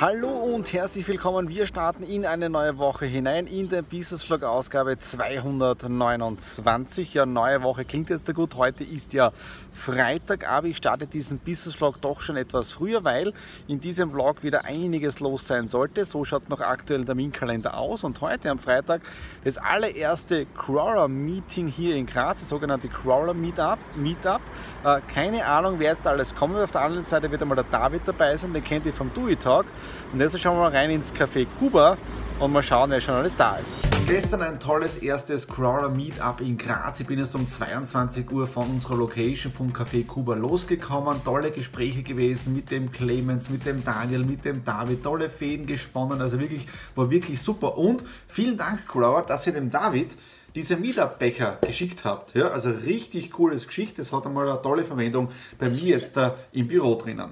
Hallo und herzlich willkommen. Wir starten in eine neue Woche hinein in der Business Vlog Ausgabe 229. Ja, neue Woche klingt jetzt da gut. Heute ist ja Freitag, aber ich starte diesen Business Vlog doch schon etwas früher, weil in diesem Vlog wieder einiges los sein sollte. So schaut noch aktuell der Terminkalender aus und heute am Freitag das allererste Crawler Meeting hier in Graz, das sogenannte Crawler Meetup. Meetup. Äh, keine Ahnung, wer jetzt alles kommt. Auf der anderen Seite wird einmal der David dabei sein, den kennt ihr vom Do It Talk. Und jetzt schauen wir mal rein ins Café Kuba und mal schauen, wer schon alles da ist. Gestern ein tolles erstes Crawler Meetup in Graz. Ich bin jetzt um 22 Uhr von unserer Location vom Café Kuba losgekommen. Tolle Gespräche gewesen mit dem Clemens, mit dem Daniel, mit dem David. Tolle Fäden gesponnen. Also wirklich, war wirklich super. Und vielen Dank, Crawler, dass ihr dem David diese Meetup-Becher geschickt habt. Ja, also richtig cooles Geschichte. Das hat einmal eine tolle Verwendung bei mir jetzt da im Büro drinnen.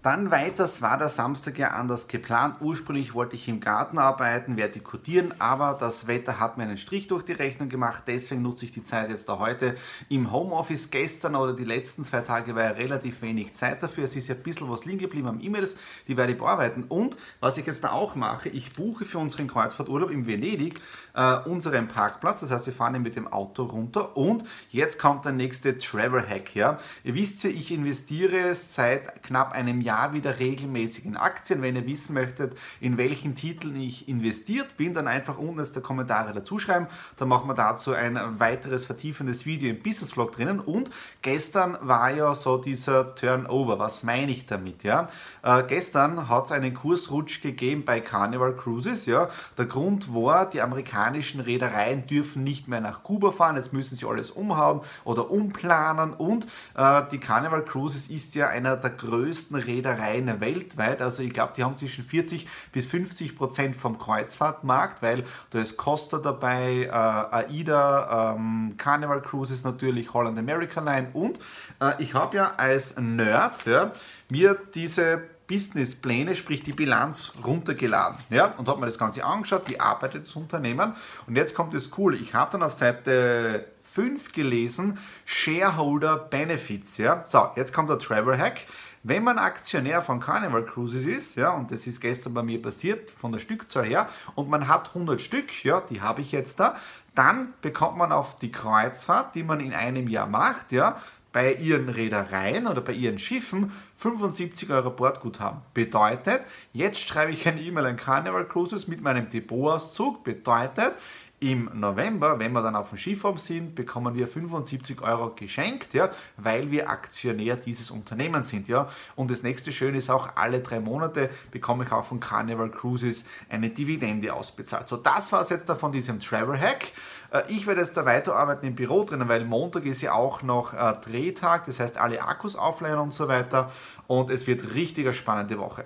Dann weiters war der Samstag ja anders geplant. Ursprünglich wollte ich im Garten arbeiten, vertikutieren, aber das Wetter hat mir einen Strich durch die Rechnung gemacht. Deswegen nutze ich die Zeit jetzt da heute im Homeoffice. Gestern oder die letzten zwei Tage war ja relativ wenig Zeit dafür. Es ist ja ein bisschen was liegen geblieben am E-Mails, die werde ich bearbeiten. Und was ich jetzt da auch mache, ich buche für unseren Kreuzfahrturlaub in Venedig äh, unseren Parkplatz. Das heißt, wir fahren mit dem Auto runter und jetzt kommt der nächste Travel Hack. Ja. Ihr wisst ja, ich investiere seit knapp einem Jahr Jahr wieder regelmäßig in Aktien. Wenn ihr wissen möchtet, in welchen Titeln ich investiert bin, dann einfach unten in die Kommentare dazu schreiben. Dann machen wir dazu ein weiteres vertiefendes Video im Business Vlog drinnen. Und gestern war ja so dieser Turnover. Was meine ich damit? Ja? Äh, gestern hat es einen Kursrutsch gegeben bei Carnival Cruises. Ja? Der Grund war, die amerikanischen Reedereien dürfen nicht mehr nach Kuba fahren. Jetzt müssen sie alles umhauen oder umplanen. Und äh, die Carnival Cruises ist ja einer der größten Reedereien Reedereien weltweit. Also ich glaube, die haben zwischen 40 bis 50 Prozent vom Kreuzfahrtmarkt, weil da ist Costa dabei, äh, AIDA, ähm, Carnival Cruises natürlich, Holland American Line und äh, ich habe ja als Nerd ja, mir diese Businesspläne, sprich die Bilanz runtergeladen. Ja, und habe mir das Ganze angeschaut, wie arbeitet das Unternehmen. Und jetzt kommt das Coole. Ich habe dann auf Seite 5 gelesen, Shareholder Benefits. Ja, so, jetzt kommt der Travel Hack. Wenn man Aktionär von Carnival Cruises ist, ja, und das ist gestern bei mir passiert, von der Stückzahl her, und man hat 100 Stück, ja, die habe ich jetzt da, dann bekommt man auf die Kreuzfahrt, die man in einem Jahr macht, ja, bei ihren Reedereien oder bei ihren Schiffen 75 Euro Bordguthaben. Bedeutet, jetzt schreibe ich eine E-Mail an Carnival Cruises mit meinem Depotauszug. Bedeutet, im November, wenn wir dann auf dem Skiform sind, bekommen wir 75 Euro geschenkt, ja, weil wir Aktionär dieses Unternehmens sind. Ja. Und das nächste Schöne ist auch, alle drei Monate bekomme ich auch von Carnival Cruises eine Dividende ausbezahlt. So, das war es jetzt da von diesem Travel Hack. Äh, ich werde jetzt da weiterarbeiten im Büro drinnen, weil Montag ist ja auch noch äh, Drehtag, das heißt alle Akkus aufleihen und so weiter. Und es wird richtig eine spannende Woche.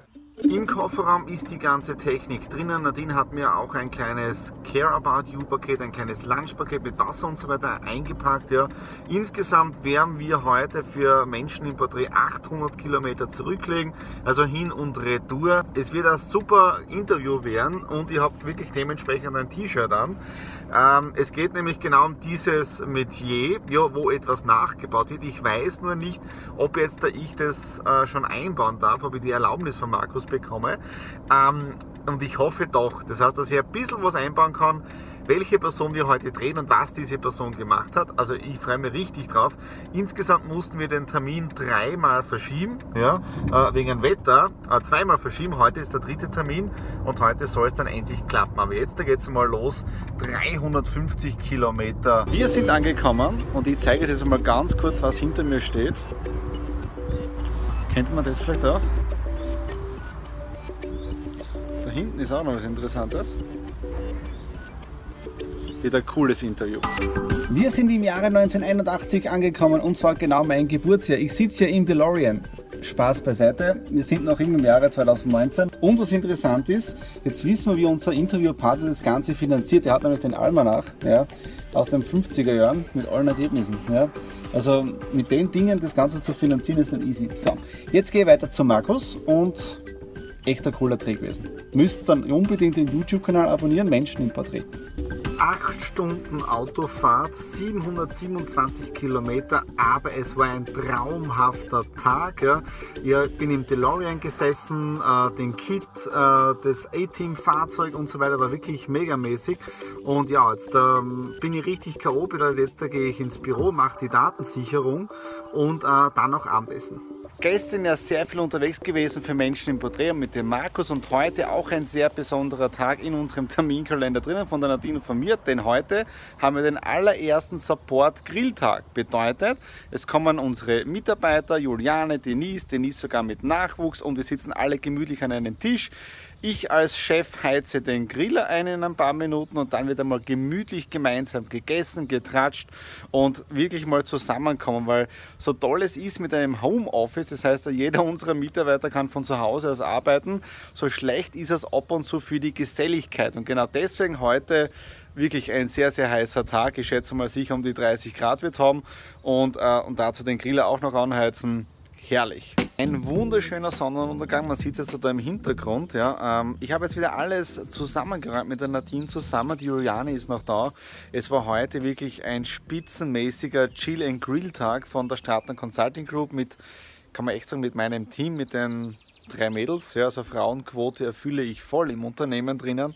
Im Kofferraum ist die ganze Technik drinnen. Nadine hat mir auch ein kleines Care About You Paket, ein kleines Lunchpaket mit Wasser und so weiter eingepackt. Ja. Insgesamt werden wir heute für Menschen im Porträt 800 Kilometer zurücklegen, also hin und retour. Es wird ein super Interview werden und ihr habt wirklich dementsprechend ein T-Shirt an. Ähm, es geht nämlich genau um dieses Metier, ja, wo etwas nachgebaut wird. Ich weiß nur nicht, ob jetzt da ich das äh, schon einbauen darf, ob ich die Erlaubnis von Markus bekomme. Ähm, und ich hoffe doch. Das heißt, dass ich ein bisschen was einbauen kann, welche Person wir heute drehen und was diese Person gemacht hat. Also ich freue mich richtig drauf. Insgesamt mussten wir den Termin dreimal verschieben, ja, äh, wegen dem Wetter. Äh, zweimal verschieben. Heute ist der dritte Termin und heute soll es dann endlich klappen. Aber jetzt geht es mal los. 350 Kilometer. Wir sind angekommen und ich zeige euch jetzt mal ganz kurz, was hinter mir steht. Kennt man das vielleicht auch? Hinten ist auch noch was Interessantes. Wieder ein cooles Interview. Wir sind im Jahre 1981 angekommen und zwar genau mein Geburtsjahr. Ich sitze hier im DeLorean. Spaß beiseite. Wir sind noch immer im Jahre 2019. Und was interessant ist, jetzt wissen wir, wie unser Interviewpartner das Ganze finanziert. Er hat nämlich den Almanach ja, aus den 50er Jahren mit allen Ergebnissen. Ja. Also mit den Dingen das Ganze zu finanzieren ist dann easy. So, jetzt gehe ich weiter zu Markus und echter cooler Dreh gewesen. Müsst dann unbedingt den YouTube-Kanal abonnieren, Menschen im Porträt. 8 Stunden Autofahrt, 727 Kilometer, aber es war ein traumhafter Tag. Ja. Ich bin im DeLorean gesessen, äh, den Kit, äh, das A-Team-Fahrzeug und so weiter war wirklich megamäßig. Und ja, jetzt ähm, bin ich richtig K.O. Jetzt da gehe ich ins Büro, mache die Datensicherung und äh, dann noch Abendessen gestern ja sehr viel unterwegs gewesen für Menschen im Porträt mit dem Markus und heute auch ein sehr besonderer Tag in unserem Terminkalender drinnen von der Nadine und von mir, denn heute haben wir den allerersten Support Grilltag. Bedeutet, es kommen unsere Mitarbeiter, Juliane, Denise, Denise sogar mit Nachwuchs und wir sitzen alle gemütlich an einem Tisch. Ich als Chef heize den Griller ein in ein paar Minuten und dann wird einmal gemütlich gemeinsam gegessen, getratscht und wirklich mal zusammenkommen, weil so toll es ist mit einem Homeoffice, das heißt, jeder unserer Mitarbeiter kann von zu Hause aus arbeiten, so schlecht ist es ab und zu für die Geselligkeit und genau deswegen heute wirklich ein sehr, sehr heißer Tag. Ich schätze mal sicher um die 30 Grad wird es haben und, äh, und dazu den Griller auch noch anheizen. Herrlich. Ein wunderschöner Sonnenuntergang, man sieht es jetzt da im Hintergrund. Ja. Ähm, ich habe jetzt wieder alles zusammengeräumt mit der Nadine zusammen. Die Juliane ist noch da. Es war heute wirklich ein spitzenmäßiger Chill and Grill Tag von der Stratner Consulting Group mit, kann man echt sagen, mit meinem Team, mit den drei Mädels. Ja, also Frauenquote erfülle ich voll im Unternehmen drinnen.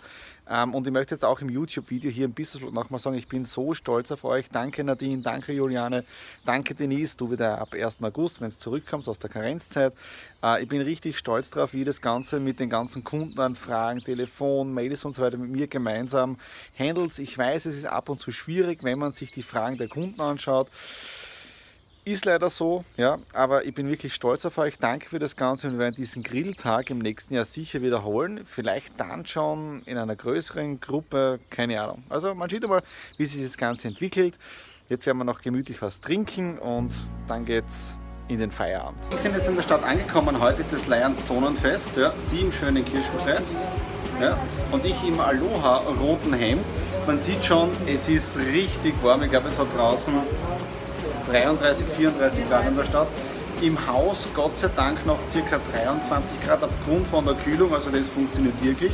Ähm, und ich möchte jetzt auch im YouTube-Video hier ein bisschen nochmal sagen, ich bin so stolz auf euch. Danke Nadine, danke Juliane, danke Denise, du wieder ab 1. August, wenn es zurückkommst aus der Karenzzeit. Äh, ich bin richtig stolz darauf, wie das Ganze mit den ganzen Kundenanfragen, Telefon, Mails und so weiter mit mir gemeinsam handelt. Ich weiß, es ist ab und zu schwierig, wenn man sich die Fragen der Kunden anschaut. Ist leider so, ja, aber ich bin wirklich stolz auf euch. Danke für das Ganze und wir werden diesen Grilltag im nächsten Jahr sicher wiederholen. Vielleicht dann schon in einer größeren Gruppe, keine Ahnung. Also man sieht einmal, wie sich das Ganze entwickelt. Jetzt werden wir noch gemütlich was trinken und dann geht's in den Feierabend. Wir sind jetzt in der Stadt angekommen. Heute ist das Lions Zonenfest. Ja. Sie im schönen Kirschenkleid ja. und ich im Aloha roten Hemd. Man sieht schon, es ist richtig warm. Ich glaube, es hat draußen 33, 34 Grad in der Stadt. Im Haus Gott sei Dank noch ca. 23 Grad aufgrund von der Kühlung, also das funktioniert wirklich.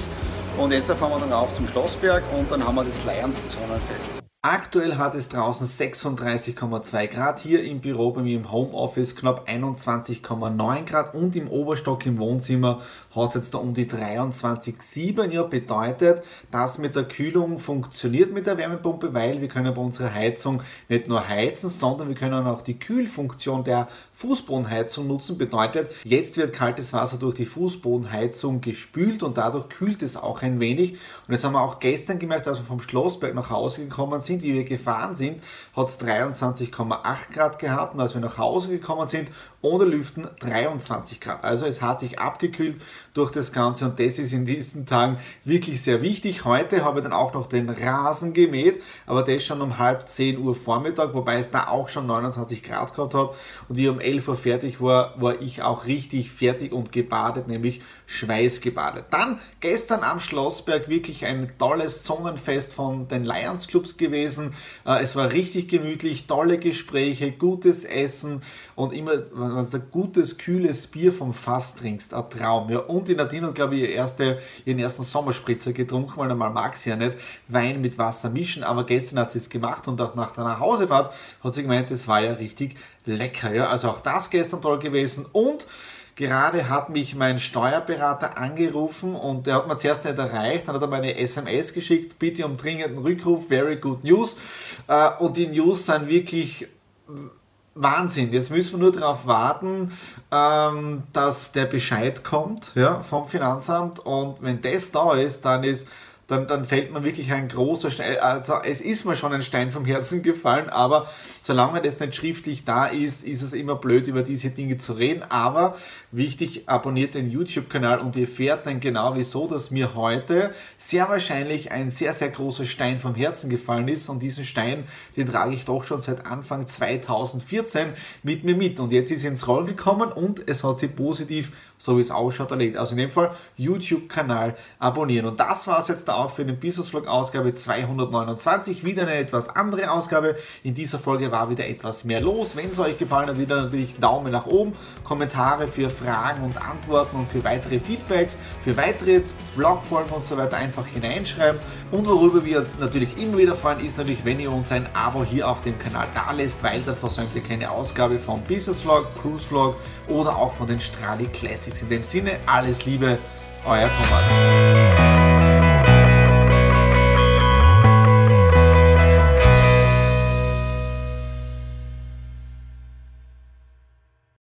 Und jetzt fahren wir dann auf zum Schlossberg und dann haben wir das Lions Zonenfest. Aktuell hat es draußen 36,2 Grad, hier im Büro bei mir im Homeoffice knapp 21,9 Grad und im Oberstock im Wohnzimmer hat es jetzt da um die 23,7. Ja, bedeutet, dass mit der Kühlung funktioniert mit der Wärmepumpe, weil wir können bei unserer Heizung nicht nur heizen, sondern wir können auch die Kühlfunktion der Fußbodenheizung nutzen. Bedeutet, jetzt wird kaltes Wasser durch die Fußbodenheizung gespült und dadurch kühlt es auch ein wenig. Und das haben wir auch gestern gemerkt, als wir vom Schlossberg nach Hause gekommen sind sind, wie wir gefahren sind, hat es 23,8 Grad gehabt und als wir nach Hause gekommen sind, ohne Lüften 23 Grad. Also es hat sich abgekühlt durch das Ganze und das ist in diesen Tagen wirklich sehr wichtig. Heute habe ich dann auch noch den Rasen gemäht, aber das schon um halb 10 Uhr Vormittag, wobei es da auch schon 29 Grad gehabt hat und ich um 11 Uhr fertig war, war ich auch richtig fertig und gebadet, nämlich schweißgebadet. Dann gestern am Schlossberg wirklich ein tolles Sonnenfest von den Lions Clubs gewesen. Äh, es war richtig gemütlich, tolle Gespräche, gutes Essen und immer wenn du ein gutes, kühles Bier vom Fass trinkst, ein Traum. Ja. Und die Nadine hat, glaube ich, erste, ihren ersten Sommerspritzer getrunken, weil normal mag sie ja nicht Wein mit Wasser mischen, aber gestern hat sie es gemacht und auch nach der Nachhausefahrt hat sie gemeint, es war ja richtig lecker. Ja. Also auch das gestern toll gewesen und Gerade hat mich mein Steuerberater angerufen und der hat mir zuerst nicht erreicht, dann hat er mir eine SMS geschickt, bitte um dringenden Rückruf, very good news. Äh, und die News sind wirklich Wahnsinn. Jetzt müssen wir nur darauf warten, ähm, dass der Bescheid kommt vom Finanzamt. Und wenn das da ist, dann ist dann, dann fällt man wirklich ein großer Stein. Also es ist mir schon ein Stein vom Herzen gefallen, aber solange das nicht schriftlich da ist, ist es immer blöd, über diese Dinge zu reden. Aber wichtig, abonniert den YouTube-Kanal und ihr erfährt dann genau wieso, dass mir heute sehr wahrscheinlich ein sehr, sehr großer Stein vom Herzen gefallen ist. Und diesen Stein, den trage ich doch schon seit Anfang 2014 mit mir mit. Und jetzt ist er ins Rollen gekommen und es hat sich positiv, so wie es ausschaut, erledigt. Also in dem Fall YouTube-Kanal abonnieren. Und das war es jetzt auch für den Business Vlog Ausgabe 229. Wieder eine etwas andere Ausgabe. In dieser Folge war wieder etwas mehr los. Wenn es euch gefallen hat, wieder natürlich Daumen nach oben, Kommentare für Fragen und Antworten und für weitere Feedbacks, für weitere Vlogfolgen und so weiter einfach hineinschreiben. Und worüber wir uns natürlich immer wieder freuen, ist natürlich, wenn ihr uns ein Abo hier auf dem Kanal da lässt, weil dann versäumt ihr keine Ausgabe vom Business Vlog, Cruise Vlog oder auch von den Strali Classics. In dem Sinne, alles Liebe, euer Thomas.